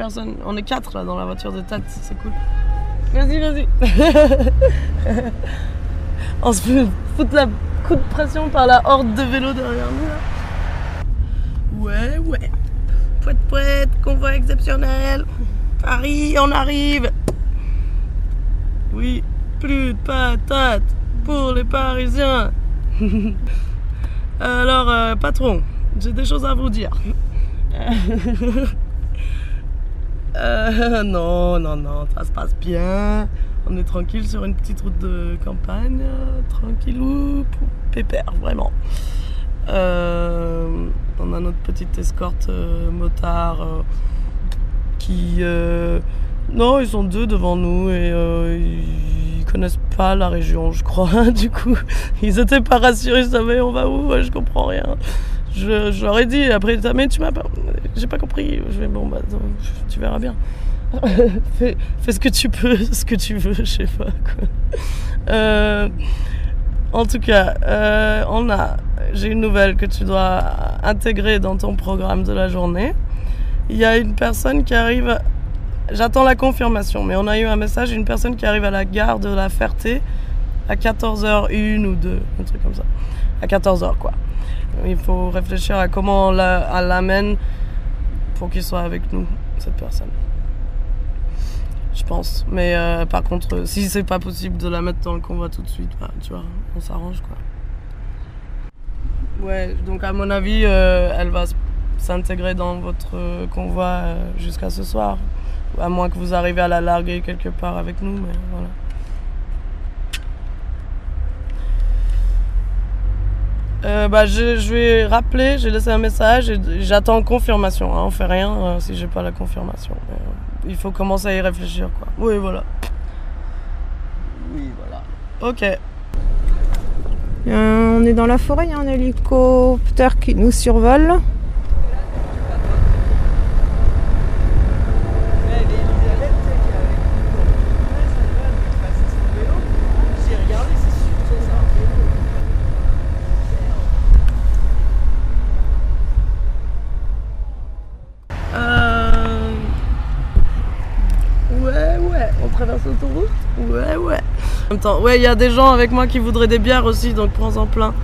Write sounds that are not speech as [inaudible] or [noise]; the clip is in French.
On est quatre là dans la voiture de tête, c'est cool. Vas-y, vas-y. [laughs] On se fait foutre la coup de pression par la horde de vélos derrière nous là. Ouais, ouais. Pouette, pouette, convoi exceptionnel. Paris, on arrive. Oui, plus de patates pour les Parisiens. [laughs] Alors, euh, patron, j'ai des choses à vous dire. [laughs] Euh, [laughs] non, non, non, ça se passe bien. On est tranquille sur une petite route de campagne, euh, tranquillou, pépère, vraiment. Euh, on a notre petite escorte euh, motard euh, qui. non, ils sont deux devant nous et ils connaissent pas la région, je crois. [laughs] du coup, ils étaient pas rassurés. Je savais, on va où? Je comprends rien. Je, je leur ai dit, après, mais tu m'as pas. J'ai pas compris. Je vais, bon, bah, tu verras bien. [laughs] fais, ce que tu peux, [laughs] ce que tu veux, je sais pas quoi. Euh, en tout cas, euh, on a. J'ai une nouvelle que tu dois intégrer dans ton programme de la journée. Il y a une personne qui arrive. J'attends la confirmation, mais on a eu un message d'une personne qui arrive à la gare de la Ferté à 14h1 ou 2, un truc comme ça. À 14h, quoi. Il faut réfléchir à comment on l'amène pour qu'il soit avec nous, cette personne. Je pense. Mais euh, par contre, euh, si c'est pas possible de la mettre dans le convoi tout de suite, bah, tu vois, on s'arrange, quoi. Ouais, donc à mon avis, euh, elle va s'intégrer dans votre convoi jusqu'à ce soir. À moins que vous arriviez à la larguer quelque part avec nous, mais voilà. Euh, bah, je, je vais rappeler, j'ai laissé un message et j'attends confirmation. Hein, on fait rien euh, si j'ai pas la confirmation. Mais, euh, il faut commencer à y réfléchir, quoi. Oui, voilà. Oui, voilà. Ok. Euh, on est dans la forêt, il y a un hélicoptère qui nous survole. L'autoroute? Ouais, ouais. En même temps, ouais, il y a des gens avec moi qui voudraient des bières aussi, donc prends-en plein.